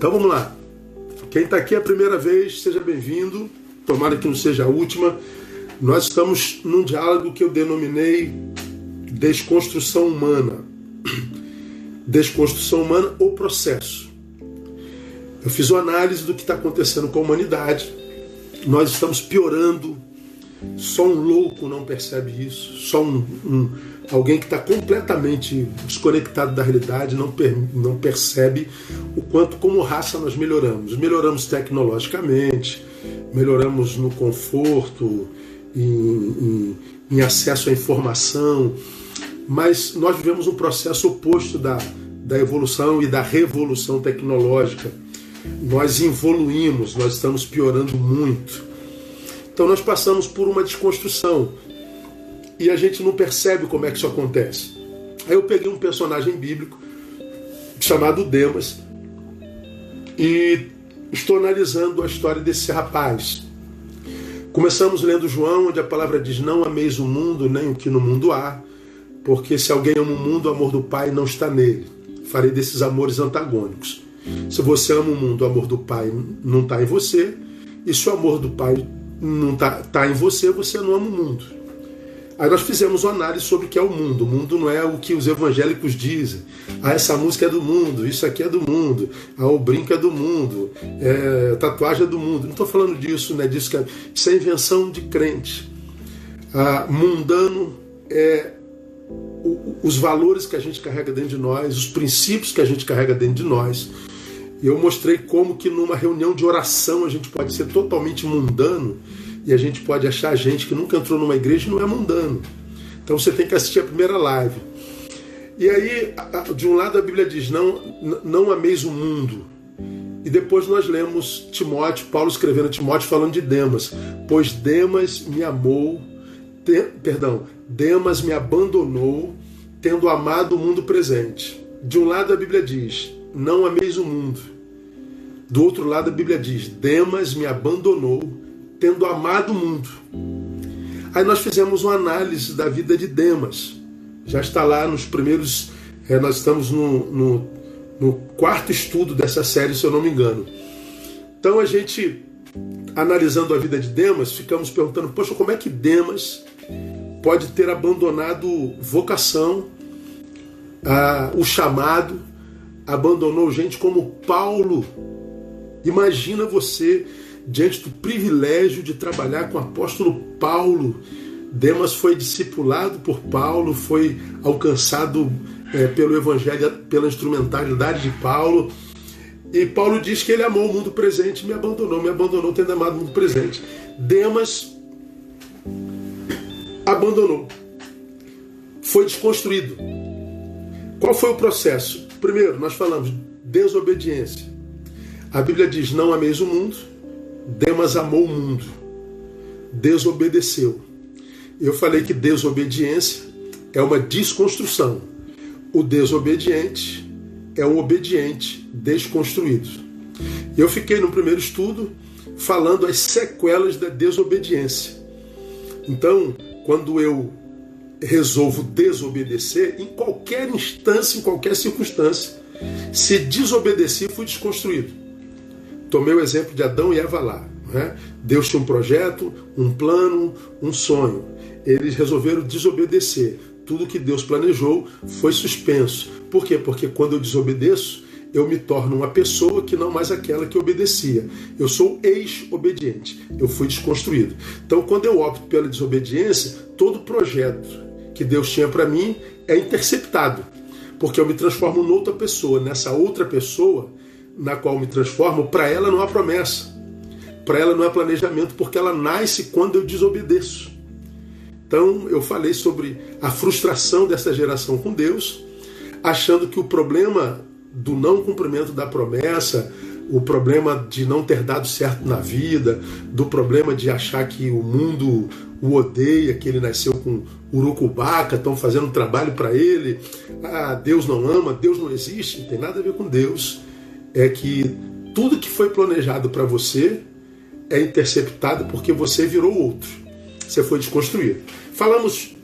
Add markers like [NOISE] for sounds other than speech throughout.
Então vamos lá. Quem está aqui a primeira vez, seja bem-vindo. Tomara que não seja a última. Nós estamos num diálogo que eu denominei desconstrução humana. Desconstrução humana ou processo. Eu fiz uma análise do que está acontecendo com a humanidade. Nós estamos piorando. Só um louco não percebe isso. Só um, um alguém que está completamente desconectado da realidade não, per, não percebe o quanto, como raça, nós melhoramos. Melhoramos tecnologicamente, melhoramos no conforto, em, em, em acesso à informação, mas nós vivemos um processo oposto da, da evolução e da revolução tecnológica. Nós evoluímos, nós estamos piorando muito. Então nós passamos por uma desconstrução e a gente não percebe como é que isso acontece. Aí eu peguei um personagem bíblico chamado Demas e estou analisando a história desse rapaz. Começamos lendo João, onde a palavra diz: Não ameis o mundo, nem o que no mundo há, porque se alguém ama o mundo, o amor do Pai não está nele. Farei desses amores antagônicos. Se você ama o mundo, o amor do Pai não está em você, e se o amor do Pai não está tá em você, você não ama o mundo. Aí nós fizemos uma análise sobre o que é o mundo. O mundo não é o que os evangélicos dizem. Ah, essa música é do mundo, isso aqui é do mundo, ah, o brinco é do mundo, é, tatuagem é do mundo. Não estou falando disso, né? Disso que é, isso é invenção de crente. Ah, mundano é o, os valores que a gente carrega dentro de nós, os princípios que a gente carrega dentro de nós. E eu mostrei como que numa reunião de oração a gente pode ser totalmente mundano e a gente pode achar gente que nunca entrou numa igreja e não é mundano. Então você tem que assistir a primeira live. E aí, de um lado a Bíblia diz: não, não ameis o mundo. E depois nós lemos Timóteo, Paulo escrevendo a Timóteo falando de Demas. Pois Demas me amou, te, perdão, Demas me abandonou, tendo amado o mundo presente. De um lado a Bíblia diz: não ameis o mundo. Do outro lado a Bíblia diz: Demas me abandonou, tendo amado o mundo. Aí nós fizemos uma análise da vida de Demas. Já está lá nos primeiros. É, nós estamos no, no, no quarto estudo dessa série, se eu não me engano. Então a gente, analisando a vida de Demas, ficamos perguntando: poxa, como é que Demas pode ter abandonado vocação, a, o chamado, abandonou gente como Paulo? Imagina você diante do privilégio de trabalhar com o apóstolo Paulo. Demas foi discipulado por Paulo, foi alcançado é, pelo evangelho, pela instrumentalidade de Paulo. E Paulo diz que ele amou o mundo presente, me abandonou, me abandonou tendo amado o mundo presente. Demas abandonou, foi desconstruído. Qual foi o processo? Primeiro, nós falamos desobediência. A Bíblia diz: não ameis o mundo, Demas amou o mundo, desobedeceu. Eu falei que desobediência é uma desconstrução. O desobediente é um obediente desconstruído. Eu fiquei no primeiro estudo falando as sequelas da desobediência. Então, quando eu resolvo desobedecer, em qualquer instância, em qualquer circunstância, se desobedeci, fui desconstruído. Tomei o exemplo de Adão e Eva lá. Né? Deus tinha um projeto, um plano, um sonho. Eles resolveram desobedecer. Tudo que Deus planejou foi suspenso. Por quê? Porque quando eu desobedeço, eu me torno uma pessoa que não mais aquela que obedecia. Eu sou ex-obediente. Eu fui desconstruído. Então, quando eu opto pela desobediência, todo projeto que Deus tinha para mim é interceptado. Porque eu me transformo noutra pessoa. Nessa outra pessoa, na qual me transformo, para ela não há promessa. Para ela não há planejamento, porque ela nasce quando eu desobedeço. Então eu falei sobre a frustração dessa geração com Deus, achando que o problema do não cumprimento da promessa, o problema de não ter dado certo na vida, do problema de achar que o mundo o odeia, que ele nasceu com urucubaca, estão fazendo um trabalho para ele, ah, Deus não ama, Deus não existe, não tem nada a ver com Deus é que tudo que foi planejado para você é interceptado porque você virou outro. Você foi desconstruído. Falamos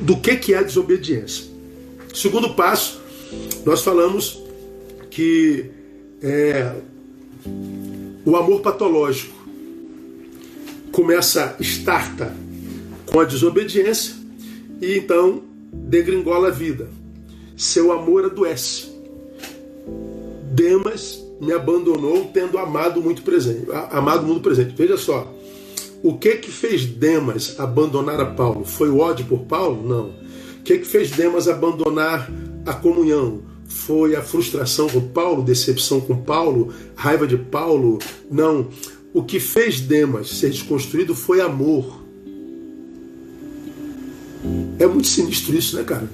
do que, que é a desobediência. Segundo passo, nós falamos que é, o amor patológico começa, starta com a desobediência e então degringola a vida. Seu amor adoece. Demas me abandonou tendo amado muito presente, amado muito presente. Veja só, o que que fez Demas abandonar a Paulo? Foi o ódio por Paulo? Não. O que que fez Demas abandonar a comunhão? Foi a frustração com Paulo, decepção com Paulo, raiva de Paulo? Não. O que fez Demas ser desconstruído foi amor. É muito sinistro isso, né, cara?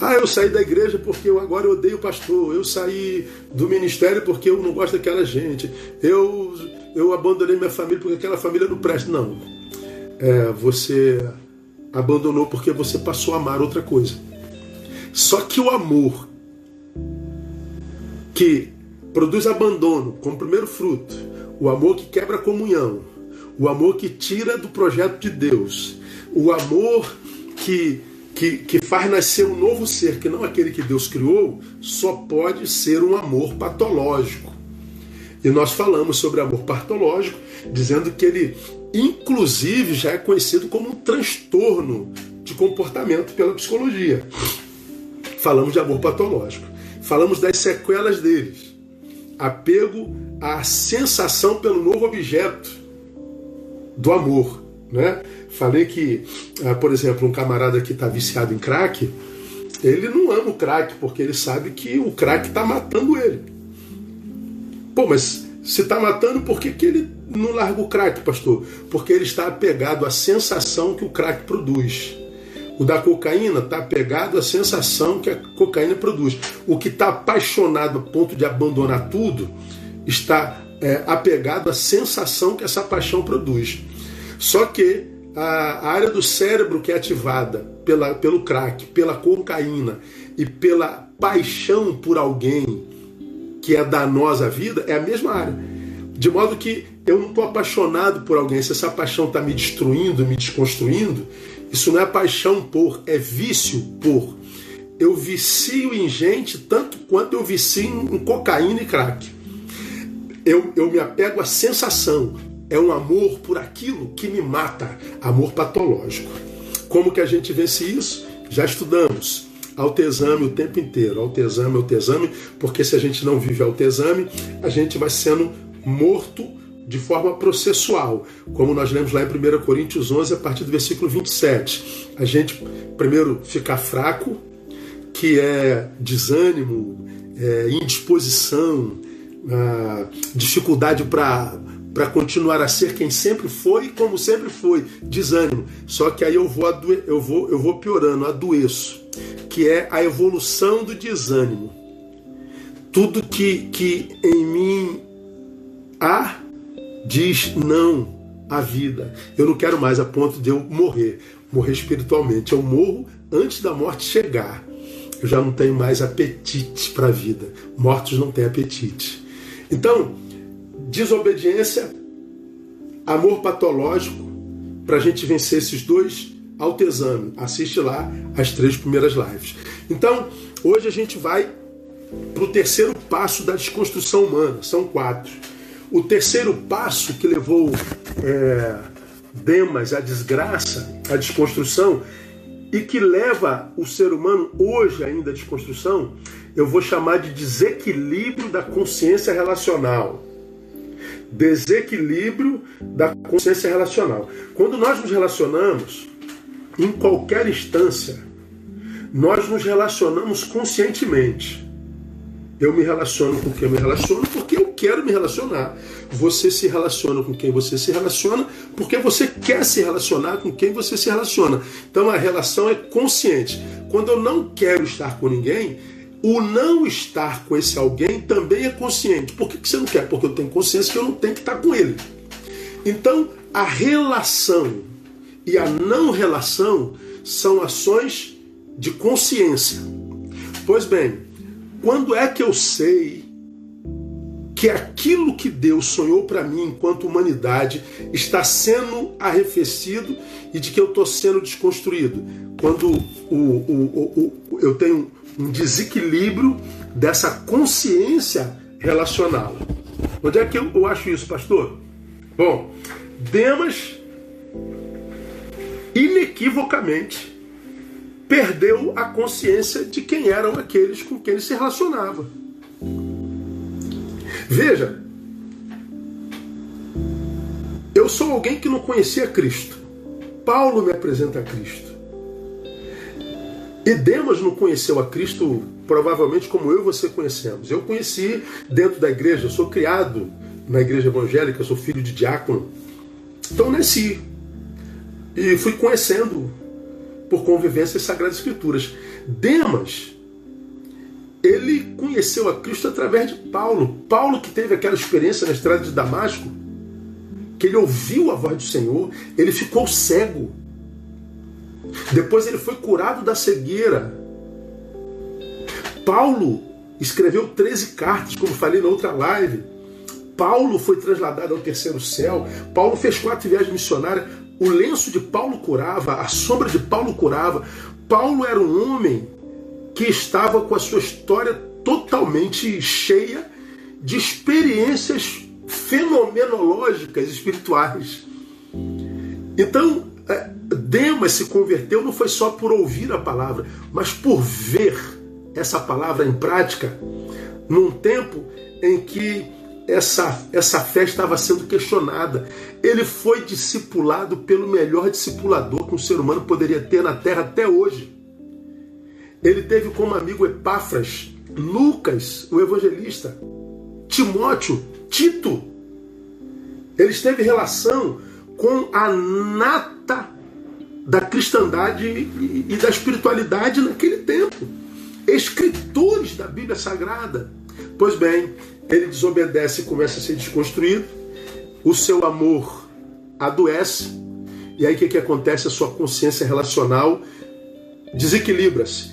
Ah, eu saí da igreja porque eu agora odeio o pastor. Eu saí do ministério porque eu não gosto daquela gente. Eu, eu abandonei minha família porque aquela família não presta. Não. É, você abandonou porque você passou a amar outra coisa. Só que o amor que produz abandono como primeiro fruto, o amor que quebra a comunhão, o amor que tira do projeto de Deus, o amor que que, que faz nascer um novo ser, que não aquele que Deus criou, só pode ser um amor patológico. E nós falamos sobre amor patológico, dizendo que ele, inclusive, já é conhecido como um transtorno de comportamento pela psicologia. Falamos de amor patológico. Falamos das sequelas deles. Apego à sensação pelo novo objeto do amor. Né? Falei que, ah, por exemplo, um camarada que está viciado em crack, ele não ama o crack, porque ele sabe que o crack está matando ele. Pô, mas se está matando, por que, que ele não larga o crack, pastor? Porque ele está apegado à sensação que o crack produz. O da cocaína está apegado à sensação que a cocaína produz. O que está apaixonado a ponto de abandonar tudo está é, apegado à sensação que essa paixão produz. Só que a área do cérebro que é ativada pela, pelo crack, pela cocaína e pela paixão por alguém que é danosa à vida é a mesma área. De modo que eu não estou apaixonado por alguém. Se essa paixão está me destruindo, me desconstruindo, isso não é paixão por, é vício por. Eu vicio em gente tanto quanto eu vicio em cocaína e crack. Eu, eu me apego à sensação, é um amor por aquilo que me mata, amor patológico. Como que a gente vence isso? Já estudamos. Altesame o tempo inteiro, altesame, altesame, porque se a gente não vive altesame, a gente vai sendo morto de forma processual, como nós lemos lá em 1 Coríntios 11, a partir do versículo 27. A gente primeiro fica fraco, que é desânimo, é indisposição, dificuldade para para continuar a ser quem sempre foi e como sempre foi, desânimo. Só que aí eu vou, adoe, eu vou, eu vou piorando, adoeço, que é a evolução do desânimo. Tudo que, que em mim há diz não à vida. Eu não quero mais a ponto de eu morrer, morrer espiritualmente. Eu morro antes da morte chegar. Eu já não tenho mais apetite para a vida. Mortos não têm apetite. Então, desobediência, amor patológico, para a gente vencer esses dois autoexame. Assiste lá as três primeiras lives. Então, hoje a gente vai para o terceiro passo da desconstrução humana. São quatro. O terceiro passo que levou é, Demas à desgraça, à desconstrução, e que leva o ser humano hoje ainda à desconstrução, eu vou chamar de desequilíbrio da consciência relacional desequilíbrio da consciência relacional. Quando nós nos relacionamos, em qualquer instância, nós nos relacionamos conscientemente. Eu me relaciono com quem eu me relaciono porque eu quero me relacionar. Você se relaciona com quem você se relaciona porque você quer se relacionar com quem você se relaciona. Então a relação é consciente. Quando eu não quero estar com ninguém, o não estar com esse alguém também é consciente. Por que, você não quer? Porque eu tenho consciência que eu não tenho que estar com ele. Então, a relação e a não relação são ações de consciência. Pois bem, quando é que eu sei que aquilo que Deus sonhou para mim enquanto humanidade está sendo arrefecido e de que eu estou sendo desconstruído? Quando o, o, o, eu tenho um desequilíbrio dessa consciência relacional. Onde é que eu, eu acho isso, pastor? Bom, Demas inequivocamente perdeu a consciência de quem eram aqueles com quem ele se relacionava. Veja, eu sou alguém que não conhecia Cristo. Paulo me apresenta a Cristo. E Demas não conheceu a Cristo provavelmente como eu e você conhecemos. Eu conheci dentro da igreja, eu sou criado na igreja evangélica, sou filho de diácono. Então nasci e fui conhecendo por convivência as Sagradas Escrituras. Demas, ele conheceu a Cristo através de Paulo. Paulo que teve aquela experiência na estrada de Damasco, que ele ouviu a voz do Senhor, ele ficou cego. Depois ele foi curado da cegueira. Paulo escreveu 13 cartas, como falei na outra live. Paulo foi trasladado ao terceiro céu. Paulo fez quatro viagens missionárias. O lenço de Paulo curava, a sombra de Paulo curava. Paulo era um homem que estava com a sua história totalmente cheia de experiências fenomenológicas espirituais. Então, é, Demas se converteu não foi só por ouvir a palavra, mas por ver essa palavra em prática num tempo em que essa, essa fé estava sendo questionada. Ele foi discipulado pelo melhor discipulador que um ser humano poderia ter na terra até hoje. Ele teve como amigo Epáfras, Lucas, o evangelista, Timóteo, Tito. Ele esteve relação com a nata da cristandade e da espiritualidade naquele tempo. Escritores da Bíblia Sagrada. Pois bem, ele desobedece e começa a ser desconstruído, o seu amor adoece, e aí o que, que acontece? A sua consciência relacional desequilibra-se.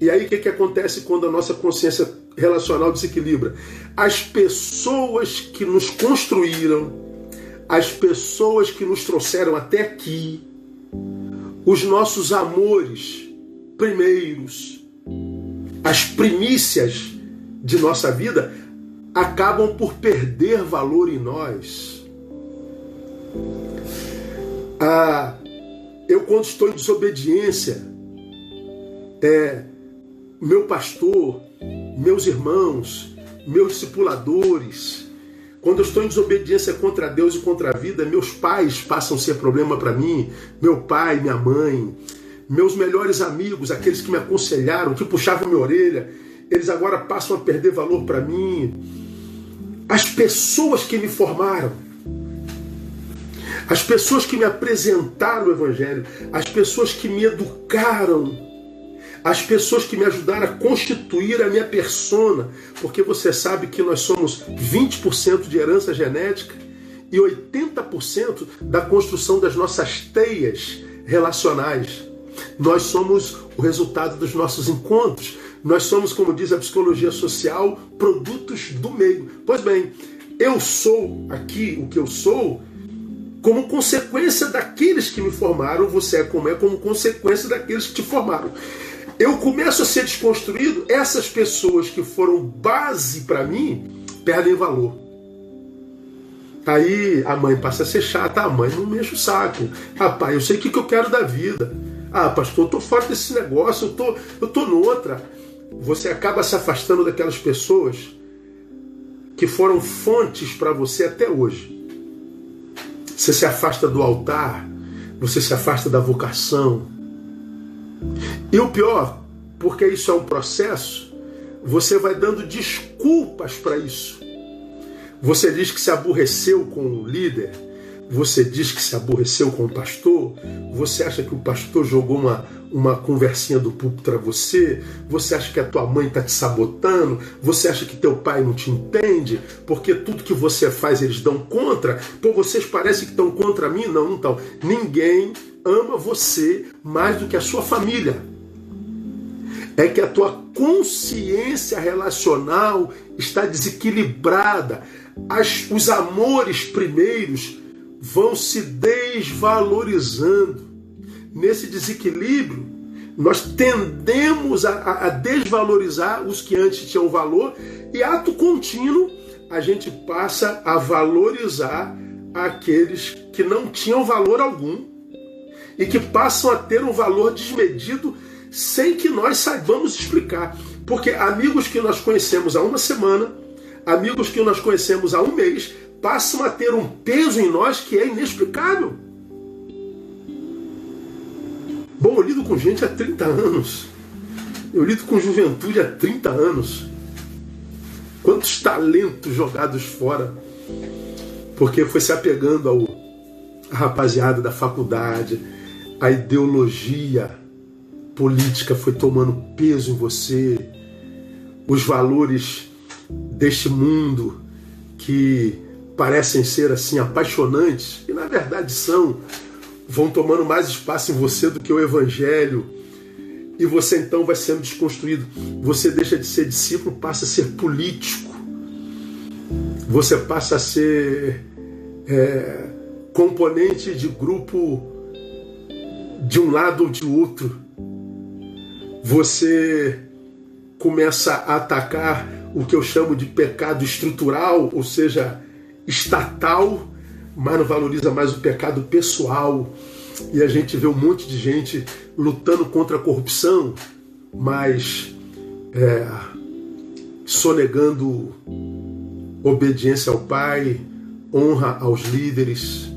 E aí o que, que acontece quando a nossa consciência relacional desequilibra? As pessoas que nos construíram, as pessoas que nos trouxeram até aqui, os nossos amores primeiros, as primícias de nossa vida, acabam por perder valor em nós. Ah, eu, quando estou em desobediência, é, meu pastor, meus irmãos, meus discipuladores, quando eu estou em desobediência contra Deus e contra a vida, meus pais passam a ser problema para mim, meu pai, minha mãe, meus melhores amigos, aqueles que me aconselharam, que puxavam minha orelha, eles agora passam a perder valor para mim. As pessoas que me formaram, as pessoas que me apresentaram o Evangelho, as pessoas que me educaram, as pessoas que me ajudaram a constituir a minha persona, porque você sabe que nós somos 20% de herança genética e 80% da construção das nossas teias relacionais. Nós somos o resultado dos nossos encontros. Nós somos, como diz a psicologia social, produtos do meio. Pois bem, eu sou aqui o que eu sou como consequência daqueles que me formaram, você é como é como consequência daqueles que te formaram. Eu começo a ser desconstruído, essas pessoas que foram base para mim perdem valor. Aí a mãe passa a ser chata, a mãe não me enche o saco. Rapaz, eu sei o que, que eu quero da vida. Ah, pastor, eu tô fora desse negócio, eu tô, eu tô noutra. Você acaba se afastando daquelas pessoas que foram fontes para você até hoje. Você se afasta do altar, você se afasta da vocação. E o pior, porque isso é um processo, você vai dando desculpas para isso. Você diz que se aborreceu com o líder, você diz que se aborreceu com o pastor, você acha que o pastor jogou uma, uma conversinha do púlpito para você, você acha que a tua mãe está te sabotando, você acha que teu pai não te entende, porque tudo que você faz eles dão contra, pô, vocês parecem que estão contra mim? Não, estão. Ninguém ama você mais do que a sua família. É que a tua consciência relacional está desequilibrada. As, os amores primeiros vão se desvalorizando. Nesse desequilíbrio, Nós tendemos a, a desvalorizar os que antes tinham valor e, ato contínuo, a gente passa a valorizar aqueles que não tinham valor algum e que passam a ter um valor desmedido sem que nós saibamos explicar. Porque amigos que nós conhecemos há uma semana, amigos que nós conhecemos há um mês, passam a ter um peso em nós que é inexplicável. Bom, eu lido com gente há 30 anos. Eu lido com juventude há 30 anos. Quantos talentos jogados fora. Porque foi se apegando ao rapaziada da faculdade, a ideologia política foi tomando peso em você, os valores deste mundo que parecem ser assim apaixonantes, e na verdade são, vão tomando mais espaço em você do que o evangelho. E você então vai sendo desconstruído. Você deixa de ser discípulo, passa a ser político. Você passa a ser é, componente de grupo de um lado ou de outro. Você começa a atacar o que eu chamo de pecado estrutural, ou seja, estatal, mas não valoriza mais o pecado pessoal. E a gente vê um monte de gente lutando contra a corrupção, mas é, sonegando obediência ao Pai, honra aos líderes,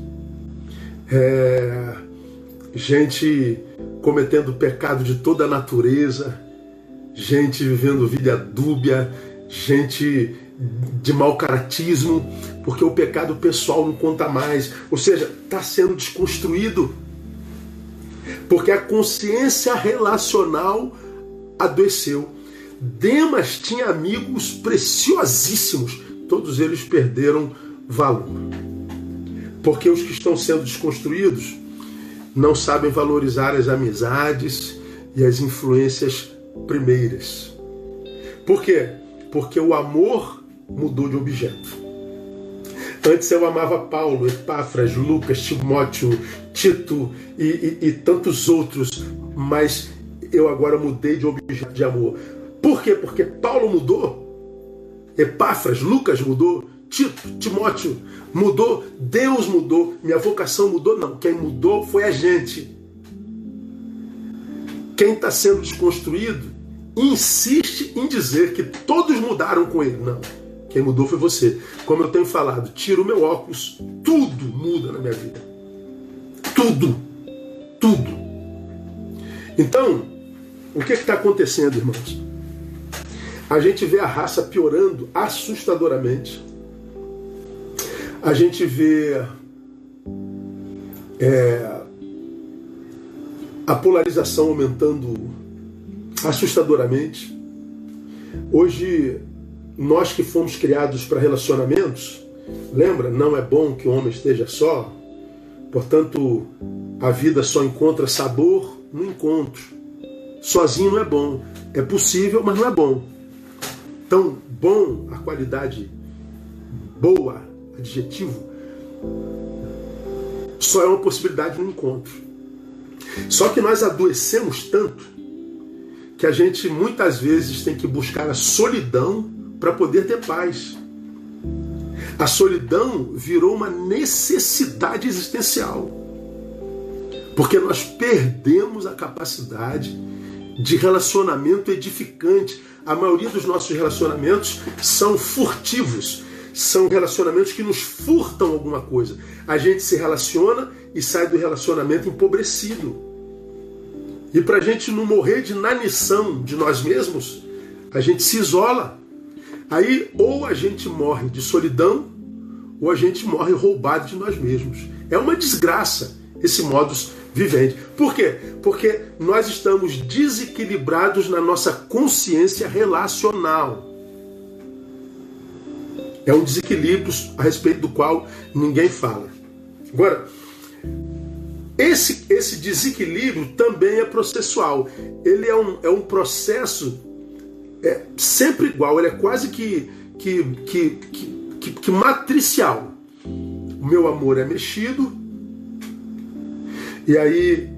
é, gente cometendo pecado de toda a natureza, gente vivendo vida dúbia, gente de mau caratismo, porque o pecado pessoal não conta mais. Ou seja, está sendo desconstruído. Porque a consciência relacional adoeceu. Demas tinha amigos preciosíssimos, todos eles perderam valor. Porque os que estão sendo desconstruídos não sabem valorizar as amizades e as influências primeiras. Por quê? Porque o amor mudou de objeto. Antes eu amava Paulo, Epáfras, Lucas, Timóteo, Tito e, e, e tantos outros, mas eu agora mudei de objeto de amor. Por quê? Porque Paulo mudou, Epáfras, Lucas mudou, Tito, Timóteo mudou, Deus mudou, minha vocação mudou. Não, quem mudou foi a gente. Quem está sendo desconstruído insiste em dizer que todos mudaram com ele. Não. Quem mudou foi você. Como eu tenho falado, tiro o meu óculos, tudo muda na minha vida. Tudo. Tudo. Então, o que está acontecendo, irmãos? A gente vê a raça piorando assustadoramente. A gente vê é, a polarização aumentando assustadoramente. Hoje, nós que fomos criados para relacionamentos, lembra? Não é bom que o homem esteja só. Portanto, a vida só encontra sabor no encontro. Sozinho não é bom. É possível, mas não é bom. Então, bom, a qualidade boa, adjetivo, só é uma possibilidade no encontro. Só que nós adoecemos tanto que a gente muitas vezes tem que buscar a solidão para poder ter paz. A solidão virou uma necessidade existencial. Porque nós perdemos a capacidade de relacionamento edificante. A maioria dos nossos relacionamentos são furtivos, são relacionamentos que nos furtam alguma coisa. A gente se relaciona e sai do relacionamento empobrecido. E para a gente não morrer de inanição de nós mesmos, a gente se isola. Aí ou a gente morre de solidão, ou a gente morre roubado de nós mesmos. É uma desgraça esse modus vivente. Por quê? Porque nós estamos desequilibrados na nossa consciência relacional. É um desequilíbrio a respeito do qual ninguém fala. Agora, esse, esse desequilíbrio também é processual. Ele é um, é um processo é, sempre igual, ele é quase que, que, que, que, que matricial. O meu amor é mexido, e aí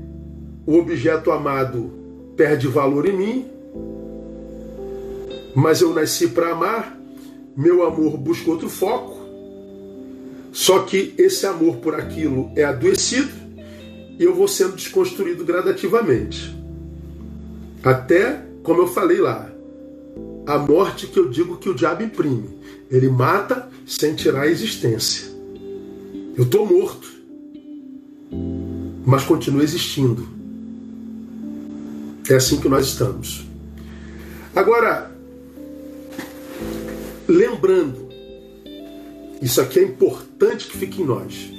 o objeto amado perde valor em mim, mas eu nasci para amar, meu amor busca outro foco, só que esse amor por aquilo é adoecido e eu vou sendo desconstruído gradativamente. Até, como eu falei lá, a morte que eu digo que o diabo imprime. Ele mata sem tirar a existência. Eu estou morto, mas continuo existindo. É assim que nós estamos. Agora, lembrando, isso aqui é importante que fique em nós.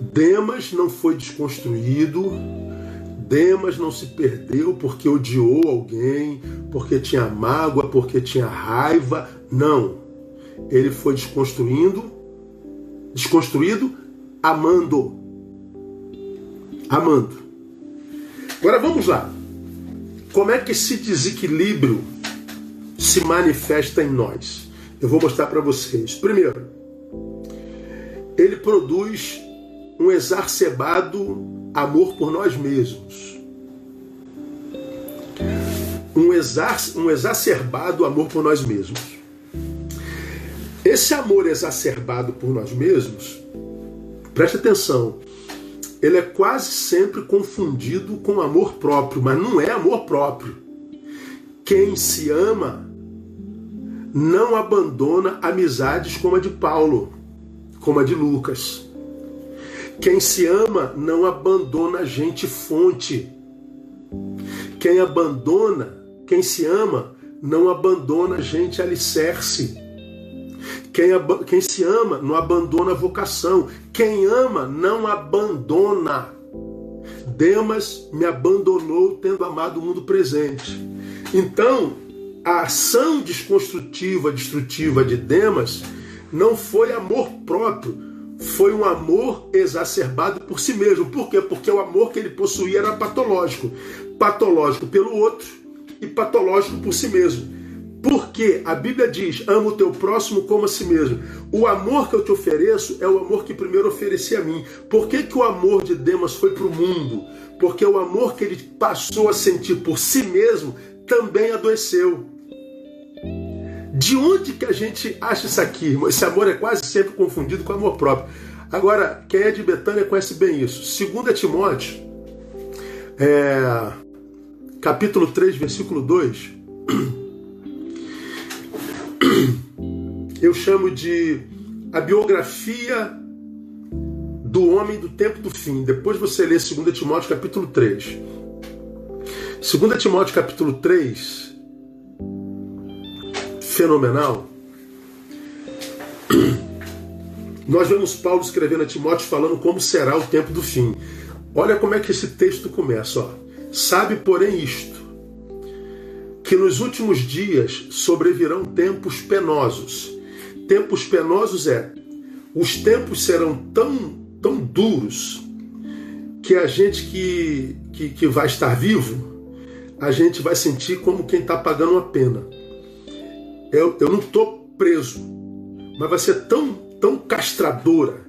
Demas não foi desconstruído, Demas não se perdeu porque odiou alguém, porque tinha mágoa, porque tinha raiva. Não. Ele foi desconstruindo, desconstruído, amando. Amando. Agora vamos lá. Como é que esse desequilíbrio se manifesta em nós? Eu vou mostrar para vocês. Primeiro, ele produz um exacerbado amor por nós mesmos. Um, exa um exacerbado amor por nós mesmos. Esse amor exacerbado por nós mesmos, preste atenção, ele é quase sempre confundido com amor próprio, mas não é amor próprio. Quem se ama não abandona amizades como a de Paulo, como a de Lucas. Quem se ama não abandona gente fonte. Quem abandona, quem se ama, não abandona gente alicerce. Quem, quem se ama não abandona a vocação. Quem ama não abandona. Demas me abandonou tendo amado o mundo presente. Então, a ação desconstrutiva, destrutiva de Demas não foi amor próprio, foi um amor exacerbado por si mesmo. Por quê? Porque o amor que ele possuía era patológico. Patológico pelo outro e patológico por si mesmo. Porque a Bíblia diz: ama o teu próximo como a si mesmo. O amor que eu te ofereço é o amor que primeiro ofereci a mim. Por que, que o amor de Demas foi para o mundo? Porque o amor que ele passou a sentir por si mesmo também adoeceu. De onde que a gente acha isso aqui? Esse amor é quase sempre confundido com amor próprio. Agora, quem é de Betânia conhece bem isso. 2 Timóteo, é, capítulo 3, versículo 2, eu chamo de a biografia do homem do tempo do fim. Depois você lê 2 Timóteo capítulo 3. 2 Timóteo capítulo 3, fenomenal. [CLEARS THROAT] Nós vemos Paulo escrevendo a Timóteo falando como será o tempo do fim. Olha como é que esse texto começa. Ó. Sabe, porém, isto: que nos últimos dias sobrevirão tempos penosos. Tempos penosos é, os tempos serão tão, tão duros que a gente que, que, que vai estar vivo, a gente vai sentir como quem está pagando uma pena eu, eu não estou preso, mas vai ser tão, tão castradora,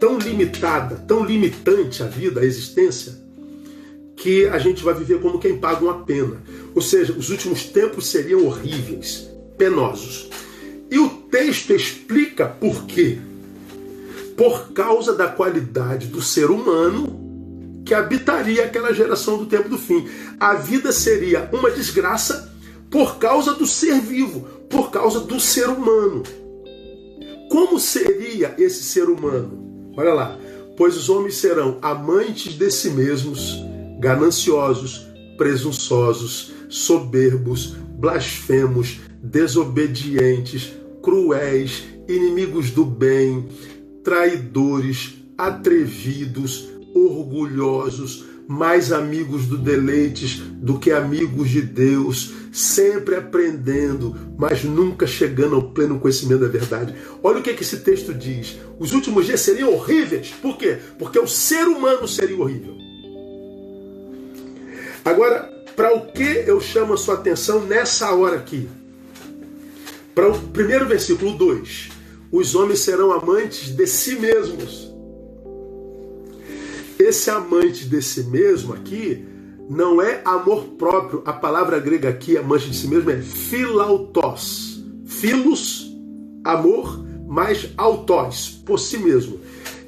tão limitada, tão limitante a vida, a existência, que a gente vai viver como quem paga uma pena. Ou seja, os últimos tempos seriam horríveis, penosos. E o texto explica por quê. Por causa da qualidade do ser humano que habitaria aquela geração do tempo do fim. A vida seria uma desgraça por causa do ser vivo, por causa do ser humano. Como seria esse ser humano? Olha lá. Pois os homens serão amantes de si mesmos, gananciosos, presunçosos, soberbos, blasfemos, desobedientes, cruéis, inimigos do bem, traidores, atrevidos, orgulhosos, mais amigos do deleites do que amigos de Deus, sempre aprendendo, mas nunca chegando ao pleno conhecimento da verdade. Olha o que, é que esse texto diz. Os últimos dias seriam horríveis. Por quê? Porque o ser humano seria horrível. Agora, para o que eu chamo a sua atenção nessa hora aqui? Para o primeiro versículo 2. Os homens serão amantes de si mesmos esse amante de si mesmo aqui não é amor próprio. A palavra grega aqui, a mancha de si mesmo, é philautos. Philos, amor, mais autos, por si mesmo.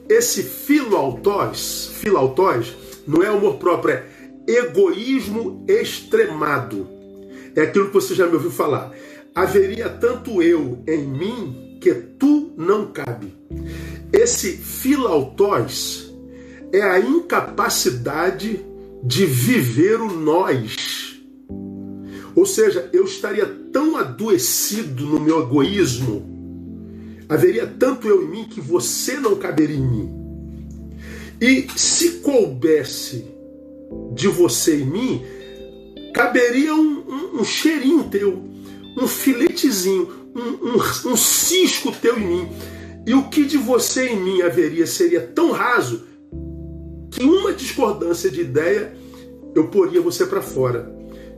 Esse philautos, philautos, não é amor próprio, é egoísmo extremado. É aquilo que você já me ouviu falar. Haveria tanto eu em mim que tu não cabe. Esse philautos é a incapacidade de viver o nós. Ou seja, eu estaria tão adoecido no meu egoísmo, haveria tanto eu em mim que você não caberia em mim. E se coubesse de você em mim, caberia um, um, um cheirinho teu, um filetezinho, um, um, um cisco teu em mim. E o que de você em mim haveria seria tão raso que uma discordância de ideia eu poria você para fora.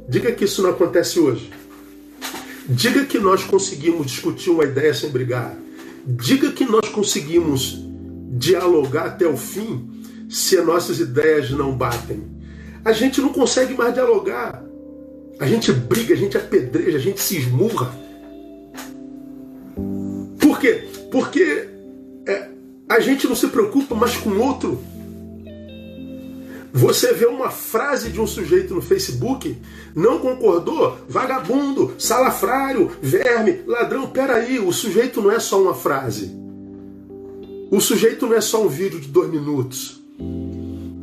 Diga que isso não acontece hoje. Diga que nós conseguimos discutir uma ideia sem brigar. Diga que nós conseguimos dialogar até o fim se as nossas ideias não batem. A gente não consegue mais dialogar. A gente briga, a gente apedreja, a gente se esmurra. Por quê? Porque é, a gente não se preocupa mais com o outro. Você vê uma frase de um sujeito no Facebook, não concordou? Vagabundo, salafrário, verme, ladrão. Peraí, o sujeito não é só uma frase. O sujeito não é só um vídeo de dois minutos.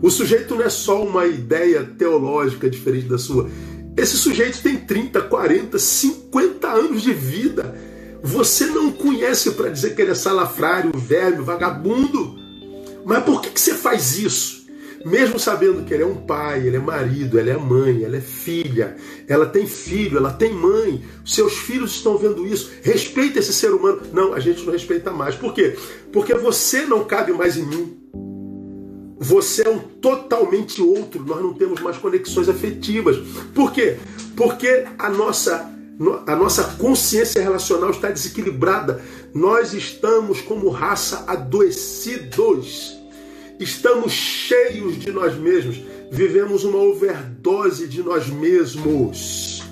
O sujeito não é só uma ideia teológica diferente da sua. Esse sujeito tem 30, 40, 50 anos de vida. Você não conhece para dizer que ele é salafrário, verme, vagabundo. Mas por que, que você faz isso? Mesmo sabendo que ele é um pai, ele é marido, ela é mãe, ela é filha, ela tem filho, ela tem mãe, seus filhos estão vendo isso, respeita esse ser humano. Não, a gente não respeita mais. Por quê? Porque você não cabe mais em mim. Você é um totalmente outro, nós não temos mais conexões afetivas. Por quê? Porque a nossa a nossa consciência relacional está desequilibrada. Nós estamos como raça adoecidos estamos cheios de nós mesmos, vivemos uma overdose de nós mesmos.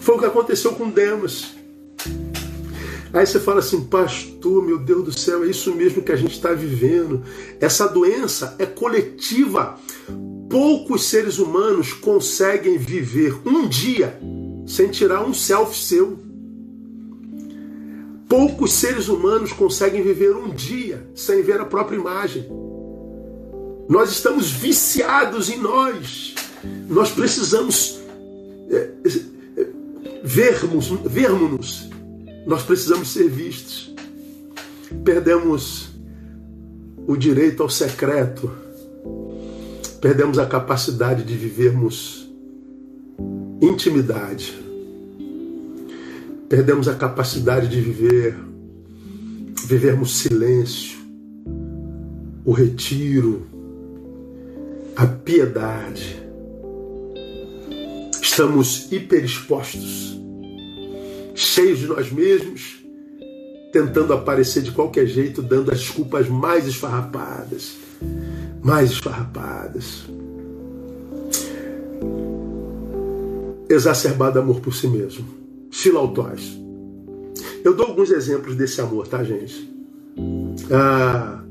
Foi o que aconteceu com Demas. Aí você fala assim, pastor, meu Deus do céu, é isso mesmo que a gente está vivendo. Essa doença é coletiva. Poucos seres humanos conseguem viver um dia sem tirar um selfie seu. Poucos seres humanos conseguem viver um dia sem ver a própria imagem. Nós estamos viciados em nós. Nós precisamos é, é, vermos, vermos-nos. Nós precisamos ser vistos. Perdemos o direito ao secreto. Perdemos a capacidade de vivermos intimidade perdemos a capacidade de viver, vivermos silêncio, o retiro, a piedade. Estamos hiperexpostos, cheios de nós mesmos, tentando aparecer de qualquer jeito, dando as desculpas mais esfarrapadas, mais esfarrapadas. Exacerbado amor por si mesmo filautóis. Eu dou alguns exemplos desse amor, tá, gente? Ah,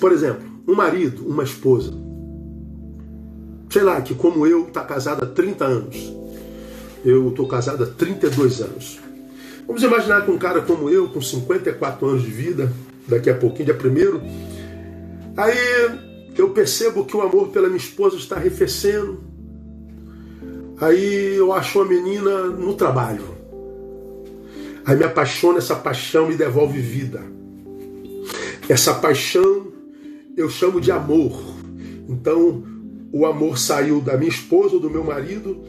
por exemplo, um marido, uma esposa, sei lá, que como eu, está casado há 30 anos. Eu estou casado há 32 anos. Vamos imaginar que um cara como eu, com 54 anos de vida, daqui a pouquinho, dia primeiro, aí eu percebo que o amor pela minha esposa está arrefecendo, Aí eu acho uma menina no trabalho. Aí me apaixona, essa paixão me devolve vida. Essa paixão eu chamo de amor. Então, o amor saiu da minha esposa ou do meu marido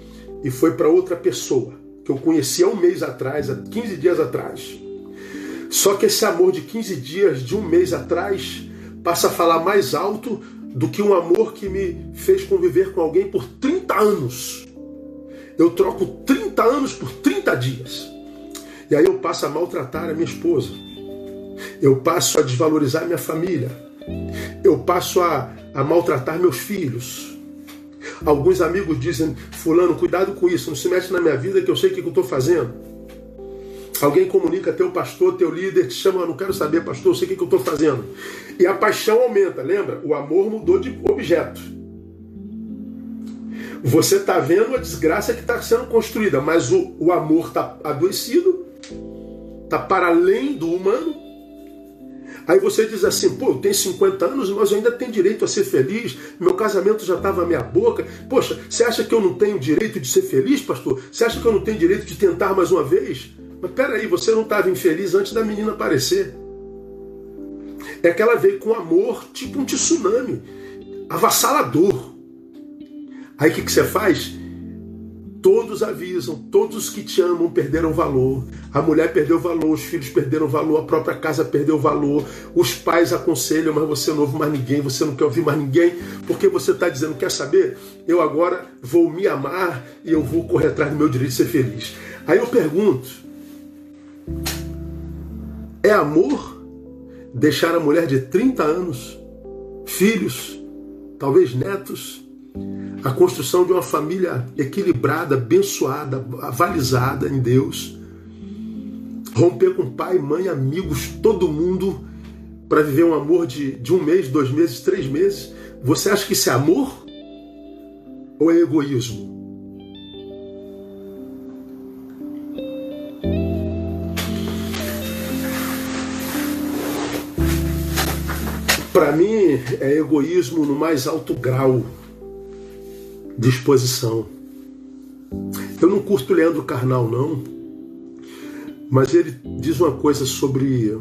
e foi para outra pessoa que eu conheci há um mês atrás, há 15 dias atrás. Só que esse amor de 15 dias, de um mês atrás, passa a falar mais alto do que um amor que me fez conviver com alguém por 30 anos eu troco 30 anos por 30 dias. E aí eu passo a maltratar a minha esposa. Eu passo a desvalorizar minha família. Eu passo a, a maltratar meus filhos. Alguns amigos dizem, fulano, cuidado com isso, não se mete na minha vida que eu sei o que eu estou fazendo. Alguém comunica teu pastor, teu líder, te chama, não quero saber, pastor, eu sei o que eu estou fazendo. E a paixão aumenta, lembra? O amor mudou de objeto. Você está vendo a desgraça que está sendo construída, mas o, o amor está adoecido, está para além do humano. Aí você diz assim, pô, eu tenho 50 anos, mas eu ainda tenho direito a ser feliz, meu casamento já estava à minha boca. Poxa, você acha que eu não tenho direito de ser feliz, pastor? Você acha que eu não tenho direito de tentar mais uma vez? Mas peraí, você não estava infeliz antes da menina aparecer. É que ela veio com amor, tipo um tsunami, avassalador. Aí o que, que você faz? Todos avisam, todos os que te amam perderam valor. A mulher perdeu valor, os filhos perderam valor, a própria casa perdeu valor. Os pais aconselham, mas você não ouve mais ninguém, você não quer ouvir mais ninguém, porque você está dizendo: quer saber? Eu agora vou me amar e eu vou correr atrás do meu direito de ser feliz. Aí eu pergunto: é amor deixar a mulher de 30 anos, filhos, talvez netos, a construção de uma família equilibrada, abençoada, avalizada em Deus. Romper com pai, mãe, amigos, todo mundo para viver um amor de, de um mês, dois meses, três meses. Você acha que isso é amor? Ou é egoísmo? Para mim, é egoísmo no mais alto grau disposição. Eu não curto Leandro Carnal, não, mas ele diz uma coisa sobre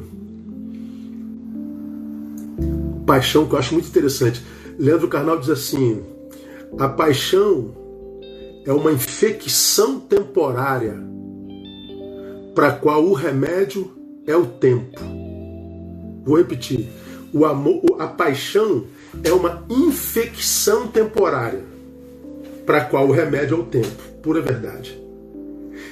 paixão que eu acho muito interessante. Leandro Carnal diz assim: a paixão é uma infecção temporária para a qual o remédio é o tempo. Vou repetir. O amor, a paixão é uma infecção temporária para a qual o remédio é o tempo. Pura verdade.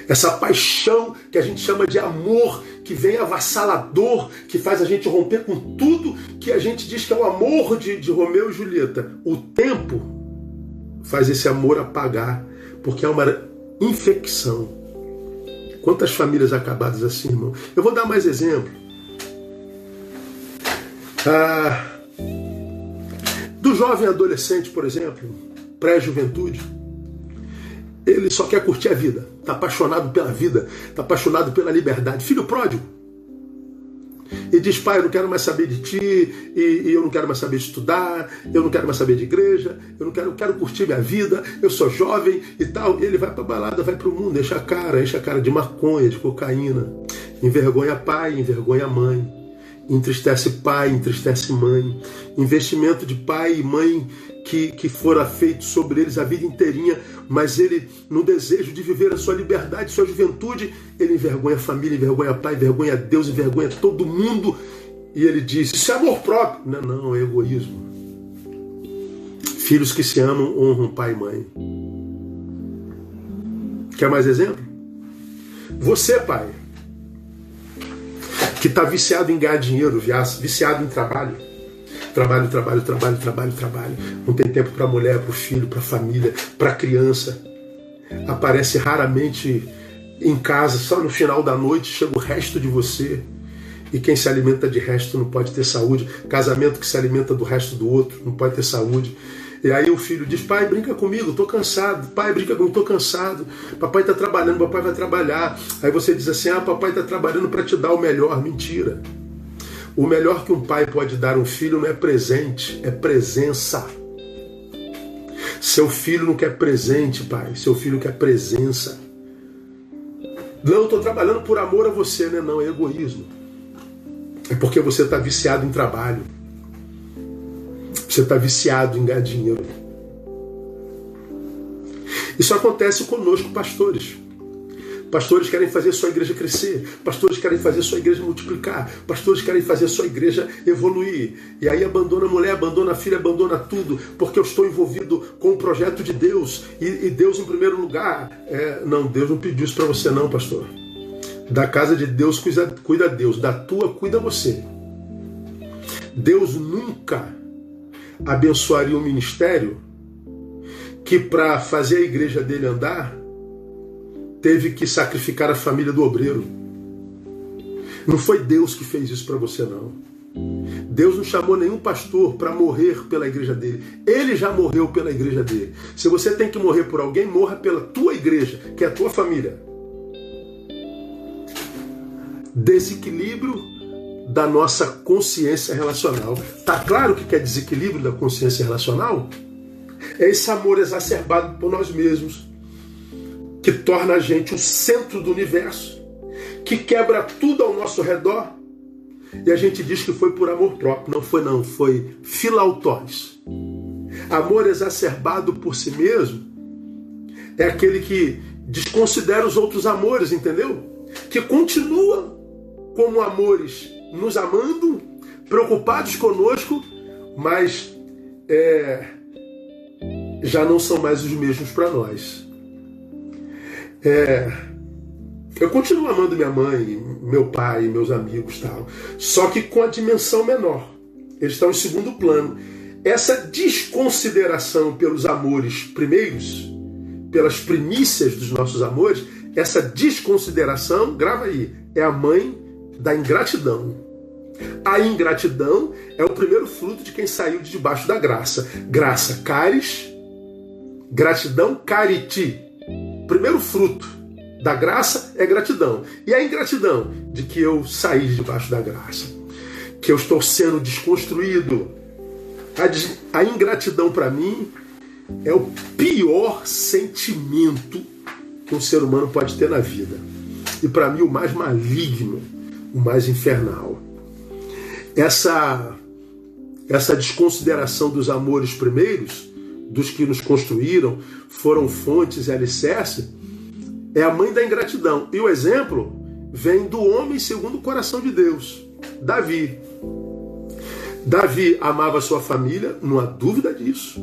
Essa paixão que a gente chama de amor, que vem avassalador, que faz a gente romper com tudo que a gente diz que é o amor de, de Romeu e Julieta. O tempo faz esse amor apagar, porque é uma infecção. Quantas famílias acabadas assim, irmão? Eu vou dar mais exemplo. Ah, do jovem adolescente, por exemplo, pré-juventude, ele só quer curtir a vida, está apaixonado pela vida, está apaixonado pela liberdade. Filho pródigo. E diz, pai, eu não quero mais saber de ti, e, e, eu não quero mais saber de estudar, eu não quero mais saber de igreja, eu não quero, eu quero curtir minha vida, eu sou jovem e tal. Ele vai para balada, vai para o mundo, enche a cara, enche a cara de maconha, de cocaína, envergonha pai, envergonha mãe, entristece pai, entristece mãe, investimento de pai e mãe que, que fora feito sobre eles a vida inteirinha, mas ele, no desejo de viver a sua liberdade, sua juventude, ele envergonha a família, envergonha pai, envergonha Deus, envergonha todo mundo. E ele diz: Isso é amor próprio. Não, não, é egoísmo. Filhos que se amam honram pai e mãe. Quer mais exemplo? Você, pai, que está viciado em ganhar dinheiro, viciado em trabalho Trabalho, trabalho, trabalho, trabalho, trabalho. Não tem tempo para a mulher, para o filho, para a família, para a criança. Aparece raramente em casa, só no final da noite chega o resto de você. E quem se alimenta de resto não pode ter saúde. Casamento que se alimenta do resto do outro não pode ter saúde. E aí o filho diz: Pai, brinca comigo, estou cansado. Pai, brinca comigo, estou cansado. Papai está trabalhando, papai vai trabalhar. Aí você diz assim: Ah, papai está trabalhando para te dar o melhor. Mentira. O melhor que um pai pode dar um filho não é presente, é presença. Seu filho não quer presente, pai. Seu filho quer presença. Não, estou trabalhando por amor a você, né? Não, é egoísmo. É porque você está viciado em trabalho. Você está viciado em ganhar dinheiro. Isso acontece conosco, pastores. Pastores querem fazer sua igreja crescer, pastores querem fazer sua igreja multiplicar, pastores querem fazer sua igreja evoluir. E aí abandona a mulher, abandona a filha, abandona tudo, porque eu estou envolvido com o projeto de Deus. E, e Deus em primeiro lugar. É, não, Deus não pediu isso para você, não, pastor. Da casa de Deus cuida, cuida Deus, da tua cuida você. Deus nunca abençoaria um ministério que para fazer a igreja dele andar, teve que sacrificar a família do obreiro. Não foi Deus que fez isso para você, não. Deus não chamou nenhum pastor para morrer pela igreja dele. Ele já morreu pela igreja dele. Se você tem que morrer por alguém, morra pela tua igreja, que é a tua família. Desequilíbrio da nossa consciência relacional. Tá claro que é desequilíbrio da consciência relacional? É esse amor exacerbado por nós mesmos, que torna a gente o centro do universo, que quebra tudo ao nosso redor. E a gente diz que foi por amor próprio. Não foi não, foi filautós. Amor exacerbado por si mesmo é aquele que desconsidera os outros amores, entendeu? Que continua como amores nos amando, preocupados conosco, mas é, já não são mais os mesmos para nós. É, eu continuo amando minha mãe, meu pai, meus amigos, tal. Só que com a dimensão menor. Eles estão em segundo plano. Essa desconsideração pelos amores primeiros, pelas primícias dos nossos amores, essa desconsideração, grava aí, é a mãe da ingratidão. A ingratidão é o primeiro fruto de quem saiu de debaixo da graça. Graça, caris, gratidão, cariti. Primeiro fruto da graça é gratidão. E a ingratidão de que eu saí de debaixo da graça, que eu estou sendo desconstruído. A, a ingratidão para mim é o pior sentimento que um ser humano pode ter na vida. E para mim o mais maligno o mais infernal. Essa, essa desconsideração dos amores primeiros, dos que nos construíram, foram fontes e alicerce, é a mãe da ingratidão. E o exemplo vem do homem segundo o coração de Deus, Davi. Davi amava sua família, não há dúvida disso.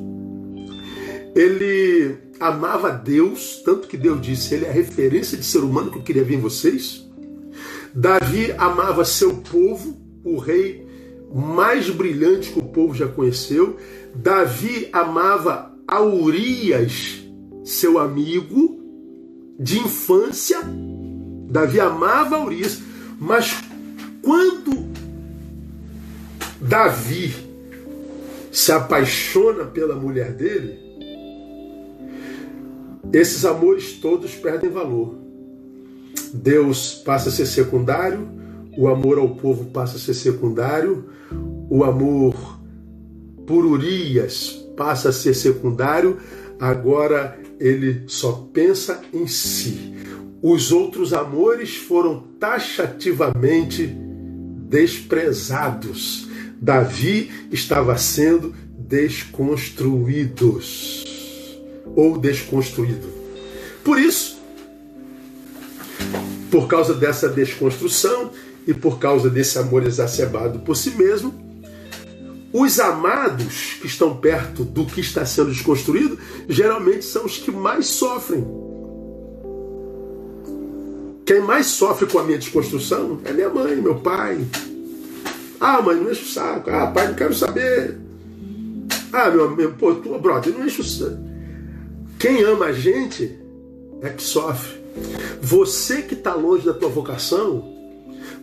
Ele amava Deus, tanto que Deus disse: Ele é a referência de ser humano que eu queria ver em vocês. Davi amava seu povo, o rei mais brilhante que o povo já conheceu. Davi amava a Urias, seu amigo de infância. Davi amava Urias, mas quando Davi se apaixona pela mulher dele, esses amores todos perdem valor. Deus passa a ser secundário, o amor ao povo passa a ser secundário, o amor por Urias passa a ser secundário, agora ele só pensa em si. Os outros amores foram taxativamente desprezados. Davi estava sendo desconstruídos ou desconstruído. Por isso, por causa dessa desconstrução e por causa desse amor exacerbado por si mesmo, os amados que estão perto do que está sendo desconstruído geralmente são os que mais sofrem. Quem mais sofre com a minha desconstrução é minha mãe, meu pai. Ah, mãe, não enche o saco. Ah, pai, não quero saber. Ah, meu amigo, pô, tu, brother, não enche o saco. Quem ama a gente é que sofre. Você que está longe da tua vocação,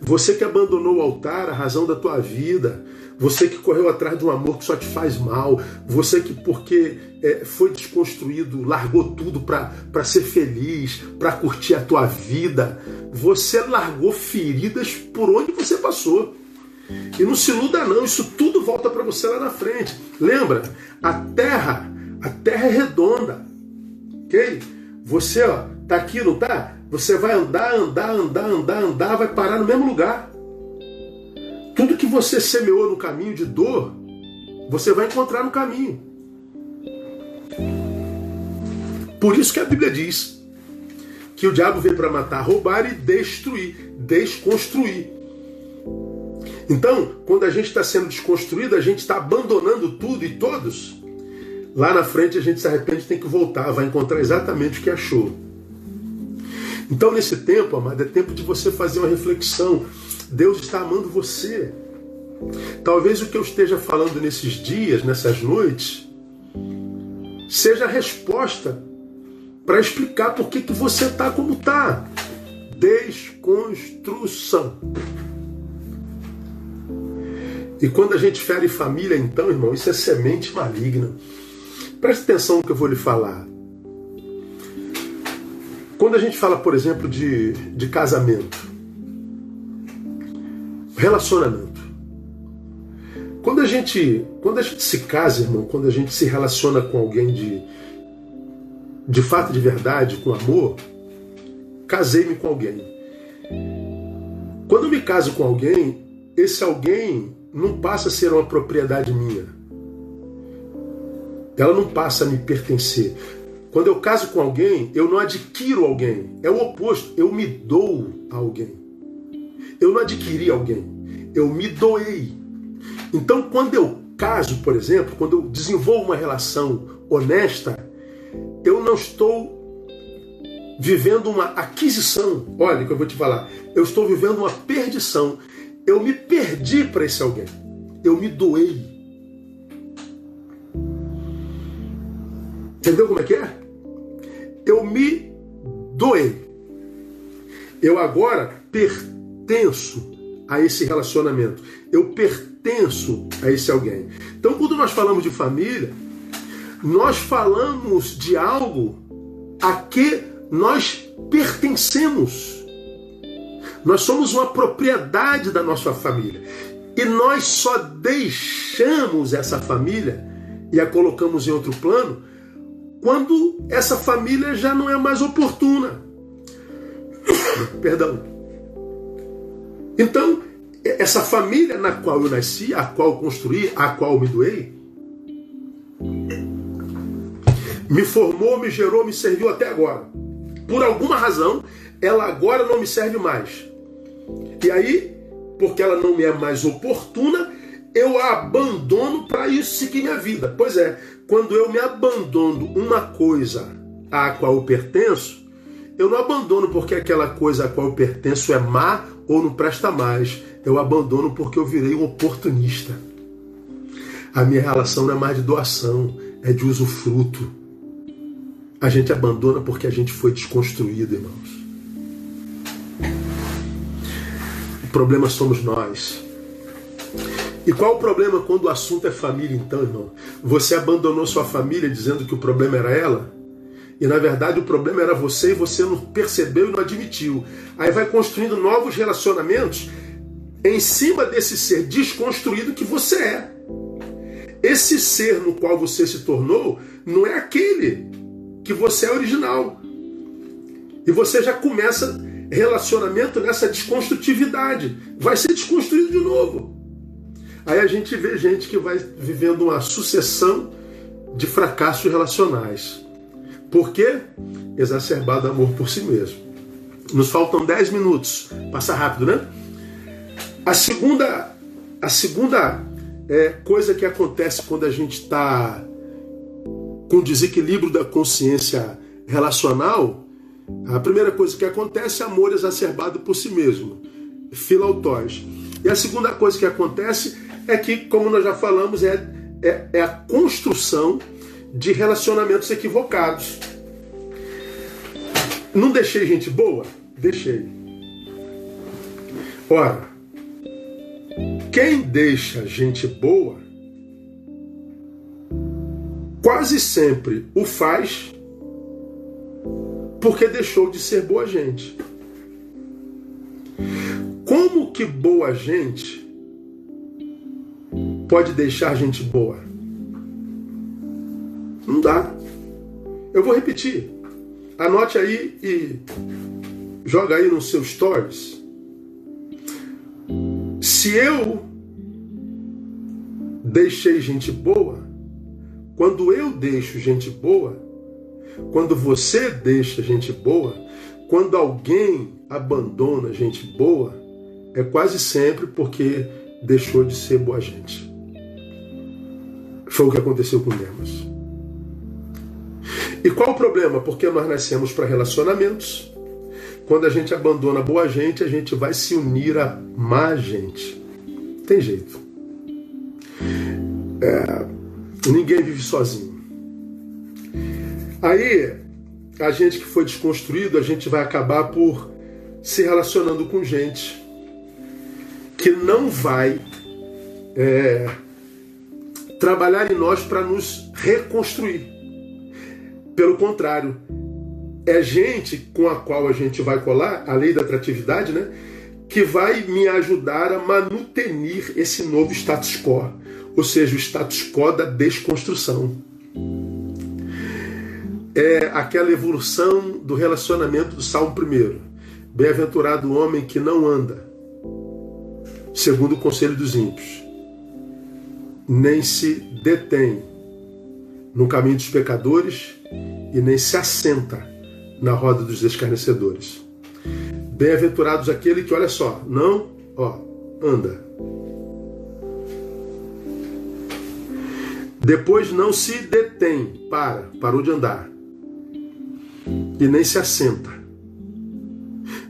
você que abandonou o altar, a razão da tua vida, você que correu atrás de um amor que só te faz mal, você que, porque é, foi desconstruído, largou tudo para ser feliz, para curtir a tua vida, você largou feridas por onde você passou. E não se iluda, não, isso tudo volta para você lá na frente. Lembra? A terra, a terra é redonda, ok? Você, ó, Tá aqui, não tá? Você vai andar, andar, andar, andar, andar, vai parar no mesmo lugar. Tudo que você semeou no caminho de dor, você vai encontrar no caminho. Por isso que a Bíblia diz que o diabo veio para matar, roubar e destruir, desconstruir. Então, quando a gente está sendo desconstruído, a gente está abandonando tudo e todos. Lá na frente a gente se arrepende tem que voltar, vai encontrar exatamente o que achou. Então, nesse tempo, amado, é tempo de você fazer uma reflexão. Deus está amando você. Talvez o que eu esteja falando nesses dias, nessas noites, seja a resposta para explicar por que, que você está como está. Desconstrução. E quando a gente fere família, então, irmão, isso é semente maligna. Preste atenção no que eu vou lhe falar. Quando a gente fala, por exemplo, de, de casamento, relacionamento. Quando a gente, quando a gente se casa, irmão, quando a gente se relaciona com alguém de de fato de verdade, com amor, casei-me com alguém. Quando eu me caso com alguém, esse alguém não passa a ser uma propriedade minha. Ela não passa a me pertencer. Quando eu caso com alguém, eu não adquiro alguém. É o oposto. Eu me dou a alguém. Eu não adquiri alguém. Eu me doei. Então, quando eu caso, por exemplo, quando eu desenvolvo uma relação honesta, eu não estou vivendo uma aquisição. Olha o que eu vou te falar. Eu estou vivendo uma perdição. Eu me perdi para esse alguém. Eu me doei. Entendeu como é que é? Eu me doei. Eu agora pertenço a esse relacionamento. Eu pertenço a esse alguém. Então, quando nós falamos de família, nós falamos de algo a que nós pertencemos. Nós somos uma propriedade da nossa família. E nós só deixamos essa família e a colocamos em outro plano quando essa família já não é mais oportuna. [COUGHS] Perdão. Então, essa família na qual eu nasci, a qual construí, a qual me doei, me formou, me gerou, me serviu até agora. Por alguma razão, ela agora não me serve mais. E aí, porque ela não me é mais oportuna, eu a abandono para isso seguir minha vida. Pois é, quando eu me abandono uma coisa à qual eu pertenço, eu não abandono porque aquela coisa a qual eu pertenço é má ou não presta mais. Eu abandono porque eu virei um oportunista. A minha relação não é mais de doação, é de usufruto. A gente abandona porque a gente foi desconstruído, irmãos. O problema somos nós. E qual o problema quando o assunto é família, então, irmão? Você abandonou sua família dizendo que o problema era ela? E na verdade o problema era você e você não percebeu e não admitiu. Aí vai construindo novos relacionamentos em cima desse ser desconstruído que você é. Esse ser no qual você se tornou não é aquele que você é original. E você já começa relacionamento nessa desconstrutividade. Vai ser desconstruído de novo. Aí a gente vê gente que vai vivendo uma sucessão de fracassos relacionais. Por quê? Exacerbado amor por si mesmo. Nos faltam 10 minutos. Passa rápido, né? A segunda, a segunda é, coisa que acontece quando a gente está com desequilíbrio da consciência relacional, a primeira coisa que acontece é amor exacerbado por si mesmo, filautóis. E a segunda coisa que acontece é que, como nós já falamos, é, é, é a construção de relacionamentos equivocados. Não deixei gente boa? Deixei. Ora, quem deixa gente boa quase sempre o faz porque deixou de ser boa gente. Como que boa gente pode deixar gente boa? Não dá. Eu vou repetir. Anote aí e joga aí nos seus stories. Se eu deixei gente boa, quando eu deixo gente boa, quando você deixa gente boa, quando alguém abandona gente boa, é quase sempre porque deixou de ser boa gente. Foi o que aconteceu com Demas. E qual o problema? Porque nós nascemos para relacionamentos. Quando a gente abandona boa gente, a gente vai se unir a má gente. Tem jeito. É, Ninguém vive sozinho. Aí, a gente que foi desconstruído, a gente vai acabar por se relacionando com gente que não vai é, trabalhar em nós para nos reconstruir. Pelo contrário, é gente com a qual a gente vai colar, a lei da atratividade, né? Que vai me ajudar a manutenir esse novo status quo, ou seja, o status quo da desconstrução. É aquela evolução do relacionamento do Salmo 1. Bem-aventurado o homem que não anda, segundo o conselho dos ímpios, nem se detém no caminho dos pecadores e nem se assenta na roda dos escarnecedores. Bem-aventurados aquele que, olha só, não, ó, anda. Depois não se detém, para, parou de andar. E nem se assenta.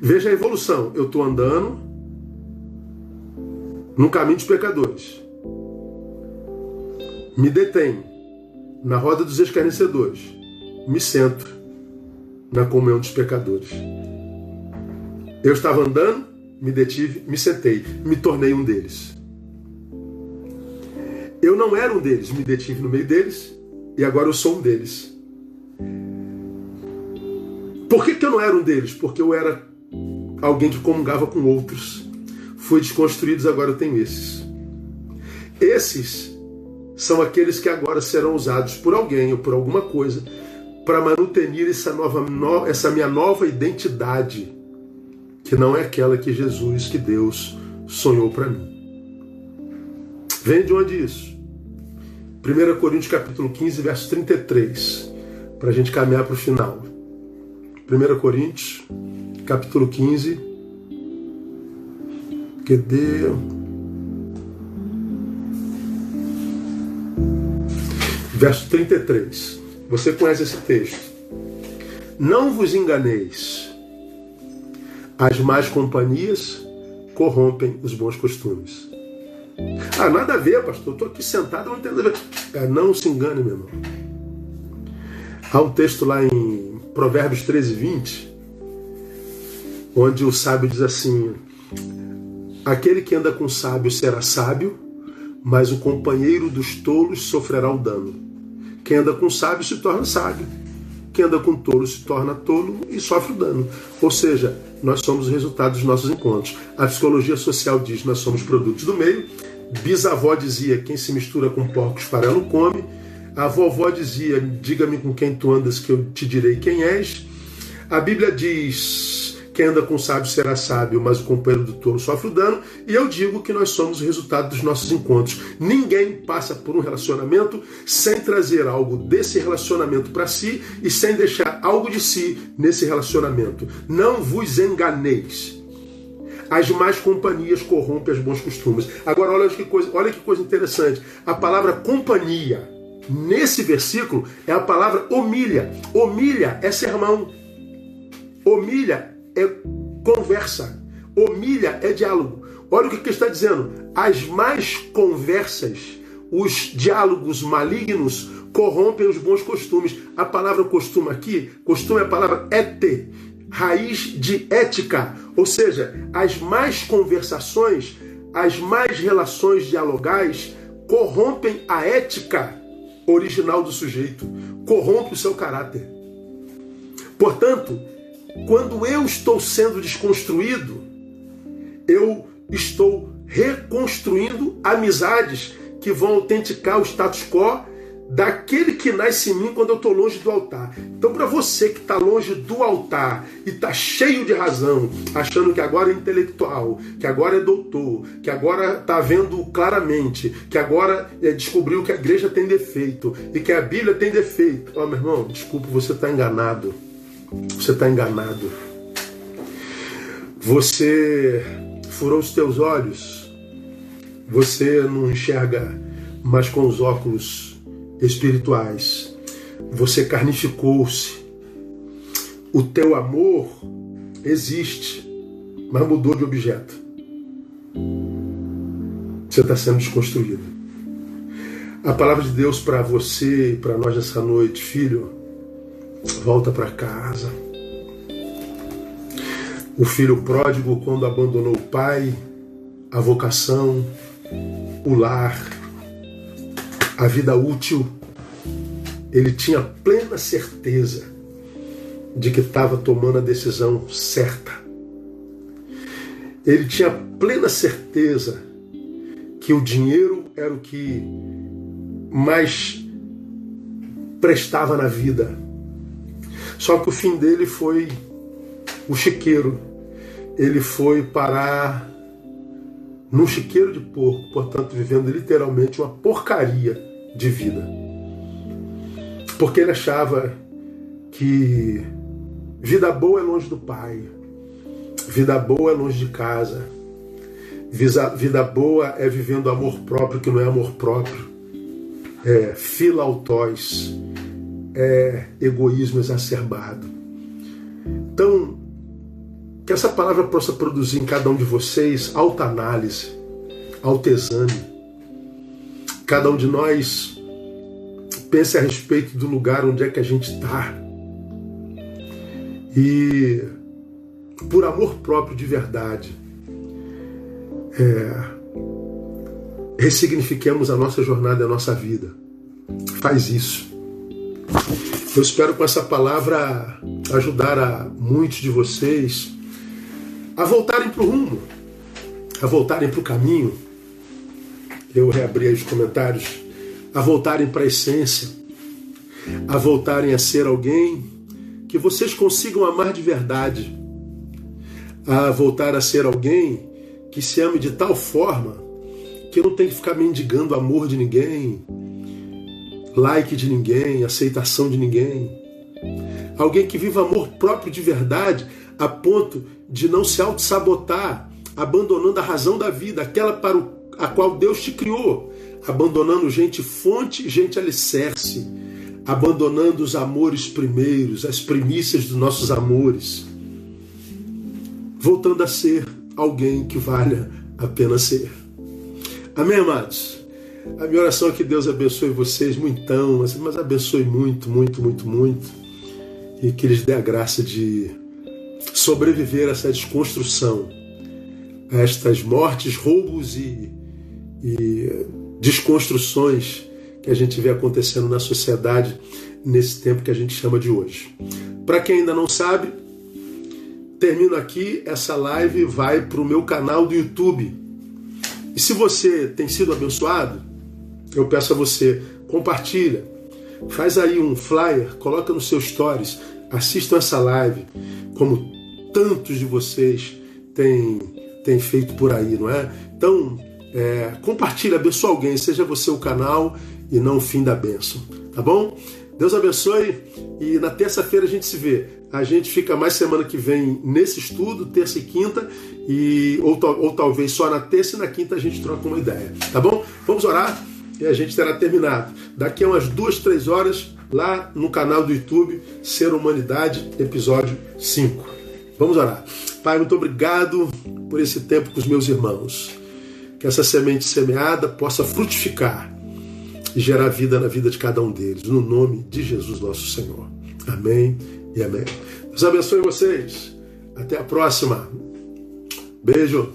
Veja a evolução. Eu estou andando no caminho dos pecadores. Me detém na roda dos escarnecedores. Me sento na comunhão dos pecadores. Eu estava andando, me detive, me sentei, me tornei um deles. Eu não era um deles, me detive no meio deles e agora eu sou um deles. Por que, que eu não era um deles? Porque eu era alguém que comungava com outros. Fui desconstruídos, agora eu tenho esses. Esses são aqueles que agora serão usados por alguém ou por alguma coisa para manutenir essa, nova, essa minha nova identidade, que não é aquela que Jesus, que Deus sonhou para mim. Vem de onde isso? 1 Coríntios capítulo 15, verso 33, para a gente caminhar para o final. 1 Coríntios, capítulo 15, cadê? Verso 33. Você conhece esse texto. Não vos enganeis. As más companhias corrompem os bons costumes. Ah, nada a ver, pastor. Estou aqui sentado, não entendo. É, não se engane, meu irmão. Há um texto lá em Provérbios 13, 20, onde o sábio diz assim: Aquele que anda com sábio será sábio, mas o companheiro dos tolos sofrerá o dano. Quem anda com sábio se torna sábio. Quem anda com tolo se torna tolo e sofre o dano. Ou seja, nós somos o resultado dos nossos encontros. A psicologia social diz nós somos produtos do meio. Bisavó dizia: quem se mistura com porcos farelo come. A vovó dizia: diga-me com quem tu andas que eu te direi quem és. A Bíblia diz: quem anda com o sábio será sábio, mas o companheiro do tolo sofre o dano. E eu digo que nós somos o resultado dos nossos encontros. Ninguém passa por um relacionamento sem trazer algo desse relacionamento para si e sem deixar algo de si nesse relacionamento. Não vos enganeis. As más companhias corrompem os bons costumes. Agora, olha que coisa, olha que coisa interessante. A palavra companhia, nesse versículo, é a palavra homilha. Homilha é sermão. Homilha é conversa. Homilha é diálogo. Olha o que, que está dizendo. As mais conversas, os diálogos malignos, corrompem os bons costumes. A palavra costume aqui, costume é a palavra ete, raiz de ética. Ou seja, as mais conversações, as mais relações dialogais corrompem a ética original do sujeito, corrompe o seu caráter. Portanto, quando eu estou sendo desconstruído, eu estou reconstruindo amizades que vão autenticar o status quo daquele que nasce em mim quando eu estou longe do altar. Então, para você que está longe do altar e está cheio de razão, achando que agora é intelectual, que agora é doutor, que agora está vendo claramente, que agora é, descobriu que a igreja tem defeito e que a Bíblia tem defeito. Ó, oh, meu irmão, desculpa, você está enganado. Você está enganado. Você furou os teus olhos. Você não enxerga mais com os óculos espirituais. Você carnificou-se. O teu amor existe, mas mudou de objeto. Você está sendo desconstruído. A palavra de Deus para você e para nós nessa noite, filho, volta para casa. O filho pródigo, quando abandonou o pai, a vocação, o lar, a vida útil, ele tinha plena certeza de que estava tomando a decisão certa. Ele tinha plena certeza que o dinheiro era o que mais prestava na vida. Só que o fim dele foi o chiqueiro. Ele foi parar num chiqueiro de porco, portanto, vivendo literalmente uma porcaria de vida. Porque ele achava que vida boa é longe do pai, vida boa é longe de casa, vida boa é vivendo amor próprio que não é amor próprio, é filautóis, é egoísmo exacerbado. Então, que essa palavra possa produzir em cada um de vocês alta análise, autoexame. Cada um de nós pense a respeito do lugar onde é que a gente está. E, por amor próprio de verdade, é, ressignifiquemos a nossa jornada, a nossa vida. Faz isso. Eu espero com essa palavra ajudar a muitos de vocês a voltarem para o rumo, a voltarem para o caminho. Eu reabri aí os comentários. A voltarem para a essência, a voltarem a ser alguém que vocês consigam amar de verdade, a voltar a ser alguém que se ame de tal forma que não tem que ficar mendigando amor de ninguém, like de ninguém, aceitação de ninguém. Alguém que viva amor próprio de verdade, a ponto de não se auto-sabotar, abandonando a razão da vida, aquela para a qual Deus te criou, abandonando gente fonte, gente alicerce, abandonando os amores primeiros, as primícias dos nossos amores, voltando a ser alguém que valha a pena ser. Amém, amados? A minha oração é que Deus abençoe vocês muitão, mas abençoe muito, muito, muito, muito, e que lhes dê a graça de sobreviver a essa desconstrução, a estas mortes, roubos e, e desconstruções que a gente vê acontecendo na sociedade nesse tempo que a gente chama de hoje. Para quem ainda não sabe, termino aqui, essa live vai para o meu canal do YouTube. E se você tem sido abençoado, eu peço a você, compartilha, faz aí um flyer, coloca nos seus stories, assistam essa live, como tantos de vocês têm, têm feito por aí, não é? Então, é, compartilha, abençoa alguém, seja você o canal e não o fim da bênção, tá bom? Deus abençoe e na terça-feira a gente se vê. A gente fica mais semana que vem nesse estudo, terça e quinta, e, ou, ou talvez só na terça e na quinta a gente troca uma ideia, tá bom? Vamos orar e a gente terá terminado. Daqui a umas duas, três horas, lá no canal do YouTube, Ser Humanidade, episódio 5. Vamos orar. Pai, muito obrigado por esse tempo com os meus irmãos. Que essa semente semeada possa frutificar e gerar vida na vida de cada um deles. No nome de Jesus, nosso Senhor. Amém e amém. Deus abençoe vocês. Até a próxima. Beijo.